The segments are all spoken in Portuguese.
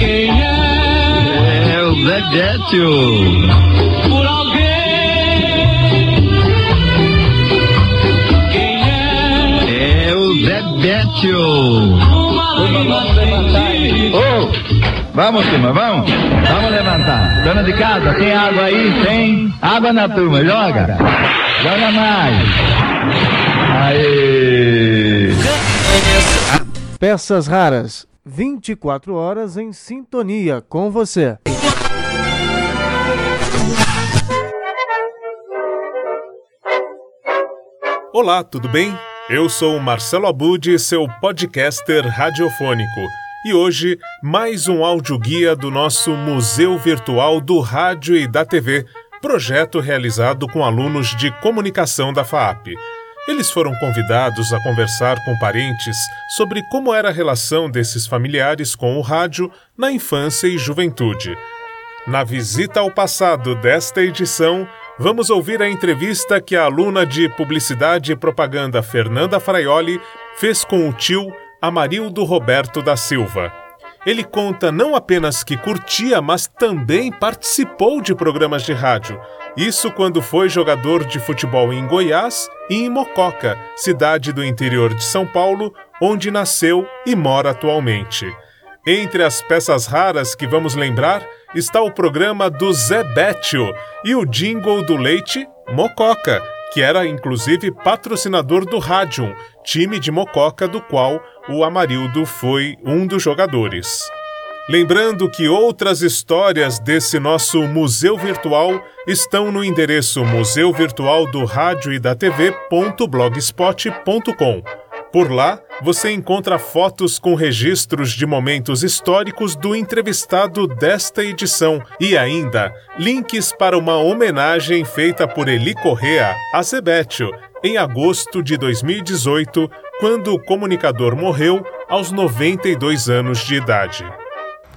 Quem é? É o Zebétio. Por alguém. Quem é? É o lágrima sem Ô, vamos, turma, vamos? Vamos levantar. Dona de casa, tem água aí? Tem? Água na turma, joga. Joga mais. Aê. Peças raras. 24 horas em sintonia com você. Olá, tudo bem? Eu sou Marcelo Abud, seu podcaster radiofônico. E hoje, mais um audioguia do nosso Museu Virtual do Rádio e da TV, projeto realizado com alunos de comunicação da FAAP. Eles foram convidados a conversar com parentes sobre como era a relação desses familiares com o rádio na infância e juventude. Na visita ao passado desta edição, vamos ouvir a entrevista que a aluna de Publicidade e Propaganda Fernanda Fraioli fez com o tio Amarildo Roberto da Silva. Ele conta não apenas que curtia, mas também participou de programas de rádio. Isso quando foi jogador de futebol em Goiás e em Mococa, cidade do interior de São Paulo, onde nasceu e mora atualmente. Entre as peças raras que vamos lembrar está o programa do Zé Bétio e o jingle do leite Mococa, que era inclusive patrocinador do Radium, time de Mococa do qual o Amarildo foi um dos jogadores. Lembrando que outras histórias desse nosso museu virtual estão no endereço museu Por lá, você encontra fotos com registros de momentos históricos do entrevistado desta edição e ainda links para uma homenagem feita por Eli Correa a Zebetio em agosto de 2018, quando o comunicador morreu aos 92 anos de idade.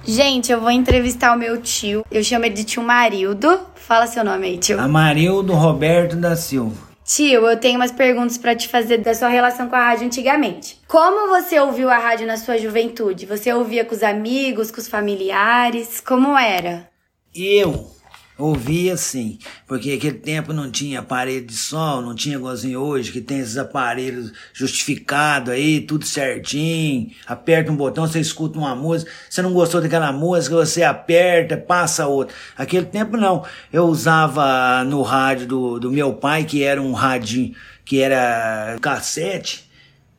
Gente, eu vou entrevistar o meu tio. Eu chamo ele de tio Marildo. Fala seu nome aí, tio. Amarildo Roberto da Silva. Tio, eu tenho umas perguntas pra te fazer da sua relação com a rádio antigamente. Como você ouviu a rádio na sua juventude? Você ouvia com os amigos, com os familiares? Como era? Eu ouvia sim, porque aquele tempo não tinha aparelho de som, não tinha igualzinho hoje, que tem esses aparelhos justificados aí, tudo certinho. Aperta um botão, você escuta uma música. Você não gostou daquela música, você aperta, passa outra. Aquele tempo não. Eu usava no rádio do, do meu pai, que era um rádio que era cassete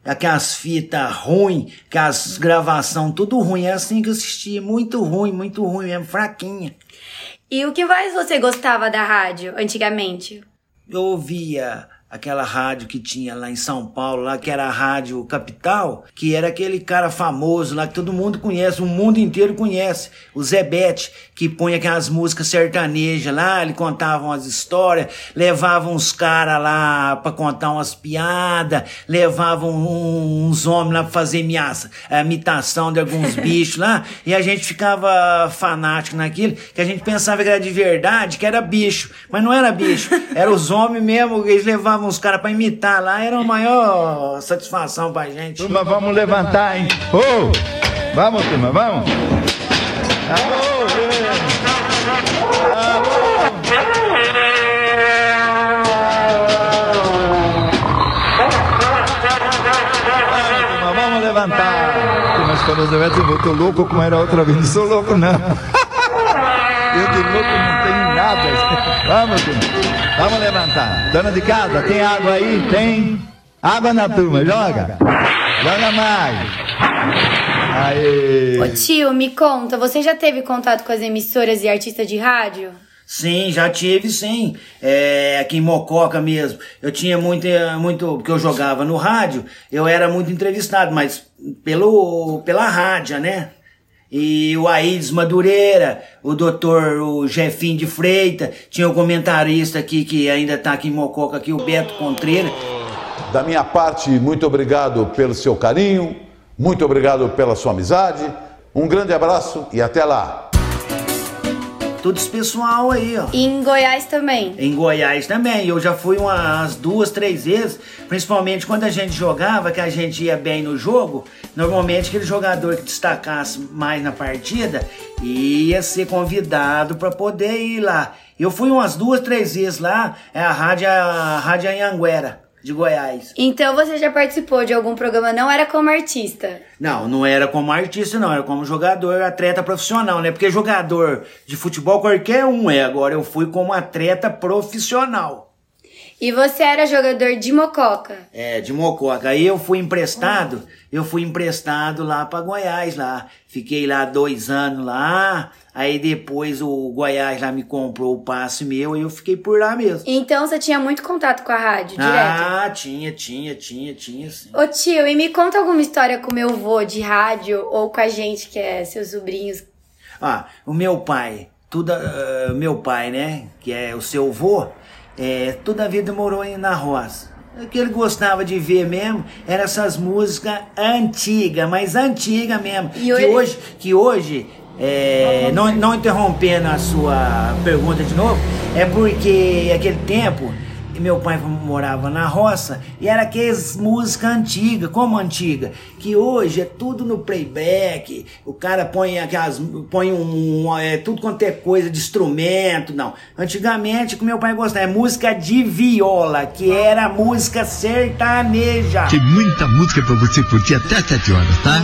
aquelas fitas ruins, aquelas gravação tudo ruim. É assim que eu assistia, muito ruim, muito ruim mesmo, fraquinha. E o que mais você gostava da rádio antigamente? Eu ouvia aquela rádio que tinha lá em São Paulo, lá que era a Rádio Capital, que era aquele cara famoso lá que todo mundo conhece, o mundo inteiro conhece, o Zebete, que põe aquelas músicas sertanejas lá, ele contava umas histórias, levava uns caras lá pra contar umas piadas, levavam um, uns homens lá pra fazer miaça, a imitação de alguns bichos lá, e a gente ficava fanático naquilo, que a gente pensava que era de verdade, que era bicho, mas não era bicho, era os homens mesmo, eles levavam os caras pra imitar lá, era a maior satisfação pra gente. Turma, vamos levantar, hein? Ô, vamos, turma, vamos. Alô, vamos levantar. Mas quando Zé eu tô louco como era outra vez. Não sou louco, não. Eu de louco não tenho nada. Vamos, turma. Vamos levantar. Dona de casa, tem água aí? Tem. Água na turma, joga. Joga mais. Aê. Ô tio, me conta, você já teve contato com as emissoras e artistas de rádio? Sim, já tive sim. É, aqui em Mococa mesmo. Eu tinha muito, eh, muito, porque eu jogava no rádio, eu era muito entrevistado, mas pelo, pela rádio, né? E o Aides Madureira, o doutor, o Jefinho de Freita, tinha o comentarista aqui que ainda tá aqui em Mococa, aqui, o Beto Contreira. Da minha parte, muito obrigado pelo seu carinho, muito obrigado pela sua amizade. Um grande abraço e até lá. Tudo esse pessoal aí, ó. E em Goiás também. Em Goiás também. Eu já fui umas duas, três vezes, principalmente quando a gente jogava, que a gente ia bem no jogo. Normalmente aquele jogador que destacasse mais na partida ia ser convidado para poder ir lá. Eu fui umas duas, três vezes lá, é a Rádio, a Rádio Anhanguera, de Goiás. Então você já participou de algum programa, não era como artista? Não, não era como artista, não, era como jogador, atleta profissional, né? Porque jogador de futebol qualquer um é. Agora eu fui como atleta profissional. E você era jogador de mococa? É, de Mococa. Aí eu fui emprestado, eu fui emprestado lá pra Goiás lá. Fiquei lá dois anos lá. Aí depois o Goiás lá me comprou o passe meu e eu fiquei por lá mesmo. Então você tinha muito contato com a rádio, direto? Ah, tinha, tinha, tinha, tinha sim. Ô tio, e me conta alguma história com meu vô de rádio ou com a gente, que é seus sobrinhos. Ah, o meu pai, tudo, ah, meu pai, né, que é o seu vô, é, toda a vida morou na roça. O que ele gostava de ver mesmo eram essas músicas antigas, mas antigas mesmo. E que hoje- hoje, que hoje é, não, não interrompendo a sua pergunta de novo, é porque aquele tempo meu pai morava na roça e era aquelas músicas antigas, como antiga, que hoje é tudo no playback, o cara põe aquelas, põe um, é, tudo quanto é coisa de instrumento, não. Antigamente, o que meu pai gostava, é música de viola, que era música sertaneja. Tem muita música para você curtir até 7 horas, tá?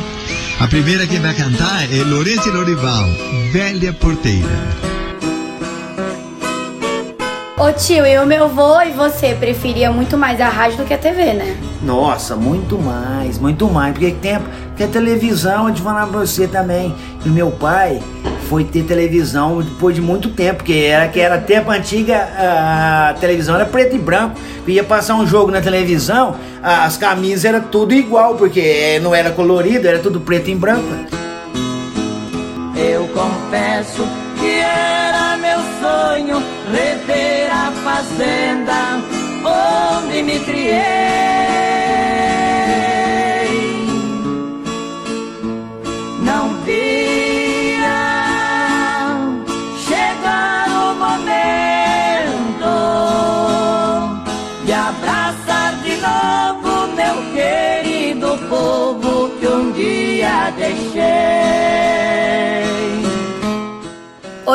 A primeira que vai cantar é Lourenço e Lorival, Velha Porteira. Ô tio, e o meu vô e você preferia muito mais a rádio do que a TV, né? Nossa, muito mais, muito mais. Porque tempo, porque a televisão, eu te falar pra você também. E meu pai foi ter televisão depois de muito tempo, porque era que era tempo antiga, a televisão era preto e branco. Ia passar um jogo na televisão, as camisas era tudo igual, porque não era colorido, era tudo preto e branco. Eu confesso que era meu sonho rever fazenda onde me criei.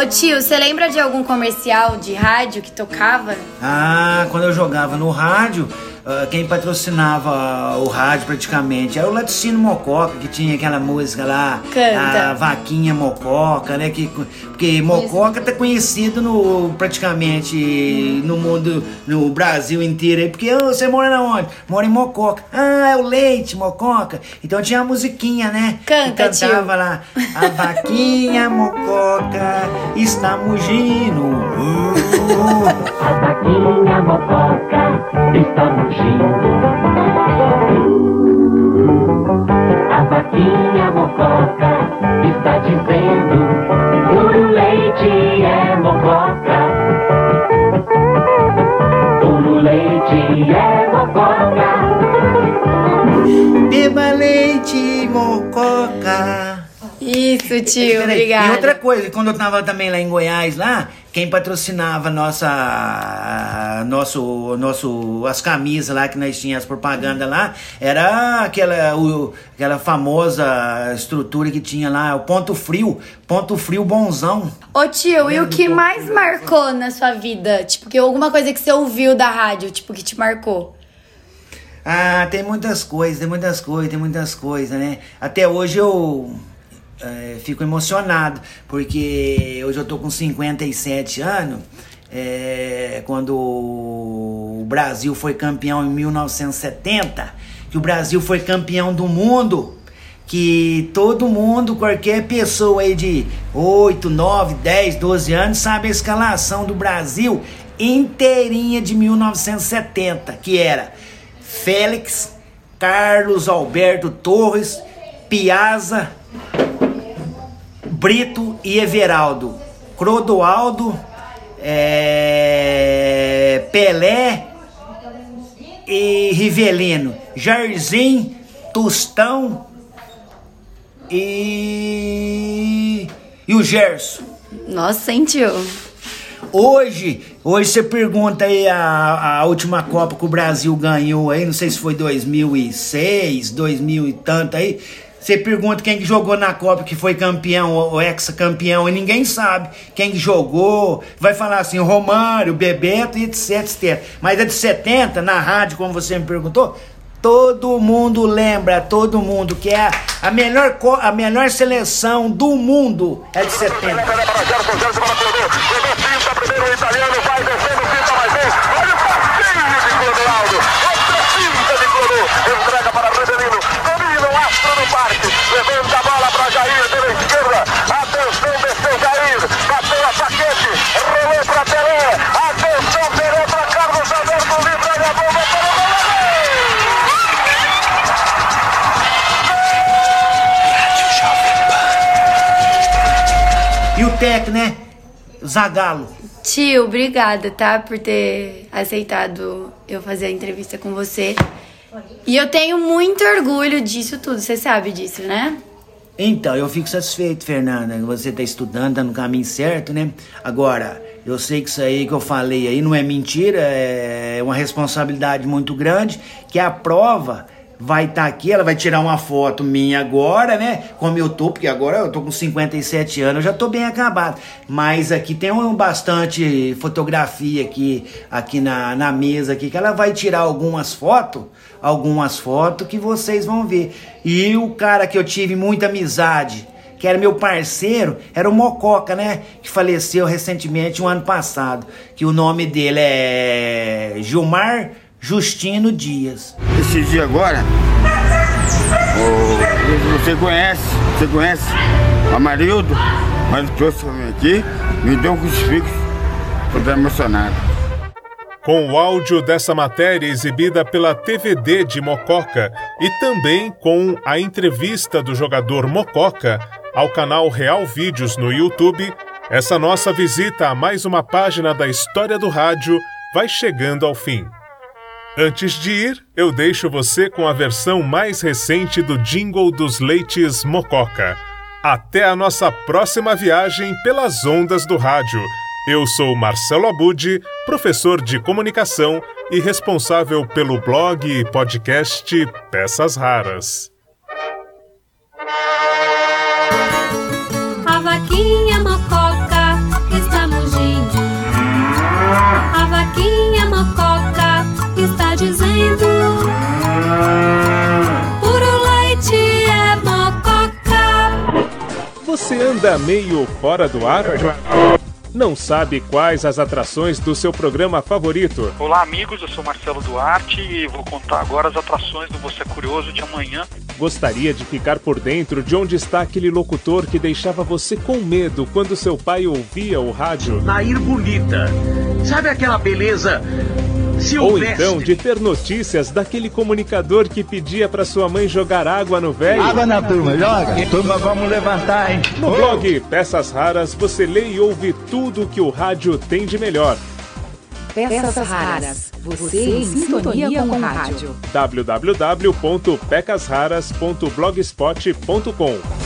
Tio, você lembra de algum comercial de rádio que tocava? Ah, quando eu jogava no rádio, ah, quem patrocinava o rádio praticamente era o Laticínio Mococa, que tinha aquela música lá, Canta. a Vaquinha Mococa, né? Que, porque Mococa tá conhecido no, praticamente no mundo, no Brasil inteiro aí, porque "Ô, você mora na onde? Mora em Mococa. Ah, é o leite, Mococa. Então tinha a musiquinha, né? Canta, que cantava lá, a Vaquinha Mococa está mugindo. Uh, A vaquinha mococa está mugindo. A vaquinha mococa está dizendo: Puro leite é mococa. Puro leite é mococa. Beba leite, mococa. Isso, tio, obrigada. E outra coisa, quando eu tava também lá em Goiás, lá, quem patrocinava nossa, nosso, nosso, as camisas lá que nós tínhamos as propagandas lá, era aquela, o, aquela famosa estrutura que tinha lá, o Ponto Frio, Ponto Frio Bonzão. Ô tio, e o que mais marcou na sua vida? Tipo, que alguma coisa que você ouviu da rádio, tipo, que te marcou? Ah, tem muitas coisas, tem muitas coisas, tem muitas coisas, né? Até hoje eu eh, fico emocionado, porque hoje eu tô com 57 anos. eh, quando o Brasil foi campeão em 1970, que o Brasil foi campeão do mundo, que todo mundo, qualquer pessoa aí de 8, 9, 10, 12 anos sabe a escalação do Brasil inteirinha de 1970, que era Félix, Carlos Alberto Torres, Piazza, Brito e Everaldo, Crodoaldo, é, Pelé e Rivelino, Jairzinho, Tostão e, e o Gerson. Nossa, hein, tio? Hoje, hoje você pergunta aí a, a última Copa que o Brasil ganhou aí, não sei se foi 2006, 2000 e tanto aí. Você pergunta quem que jogou na Copa que foi campeão ou ex-campeão e ninguém sabe quem que jogou. Vai falar assim, Romário, Bebeto e etc, etc. Mas é de 70, na rádio, como você me perguntou, todo mundo lembra, todo mundo que é a, melhor, a melhor seleção do mundo é de 70. Parque. Levanta a bola para Jair pela esquerda. Atenção, desceu Jair. Bateu a paquete. Rolou para Pelé. Atenção, Pelé para Carlos Alberto. Livra a bomba para o E o Tec, né? Zagalo. Tio, obrigada, tá? Por ter aceitado eu fazer a entrevista com você. E eu tenho muito orgulho disso tudo, você sabe disso, né? Então, eu fico satisfeito, Fernanda, você tá estudando, tá no caminho certo, né? Agora, eu sei que isso aí que eu falei aí não é mentira, é uma responsabilidade muito grande, que a prova vai estar aqui, ela vai tirar uma foto minha agora, né? Como eu tô, porque agora eu tô com 57 anos, eu já tô bem acabado. Mas aqui tem um, bastante fotografia aqui, aqui na, na mesa aqui, que ela vai tirar algumas fotos, algumas fotos que vocês vão ver. E o cara que eu tive muita amizade, que era meu parceiro, era o Mococa, né? Que faleceu recentemente, um ano passado. Que o nome dele é Gilmar Justino Dias. Esse dia agora, o- você conhece, você conhece Amarildo, mas trouxe pra mim aqui, me deu um crucifixo, tô emocionado. Com o áudio dessa matéria exibida pela TVD de Mococa e também com a entrevista do jogador Mococa ao canal Real Vídeos no YouTube, essa nossa visita a mais uma página da história do rádio vai chegando ao fim. Antes de ir, eu deixo você com a versão mais recente do jingle dos leites Mococa. Até a nossa próxima viagem pelas ondas do rádio. Eu sou Marcelo Abud, professor de comunicação e responsável pelo blog e podcast Peças Raras. Você anda meio fora do ar? Não sabe quais as atrações do seu programa favorito? Olá, amigos. Eu sou Marcelo Duarte e vou contar agora as atrações do Você Curioso de amanhã. Gostaria de ficar por dentro de onde está aquele locutor que deixava você com medo quando seu pai ouvia o rádio? Nair Bonita. Sabe aquela beleza Ou silvestre? então de ter notícias daquele comunicador que pedia para sua mãe jogar água no velho? Água na turma, joga. Turma, vamos levantar, hein? No blog Peças Raras você lê e ouve tudo o que o rádio tem de melhor. Peças raras. Você em sintonia com o rádio. www.pecasraras.blogspot.com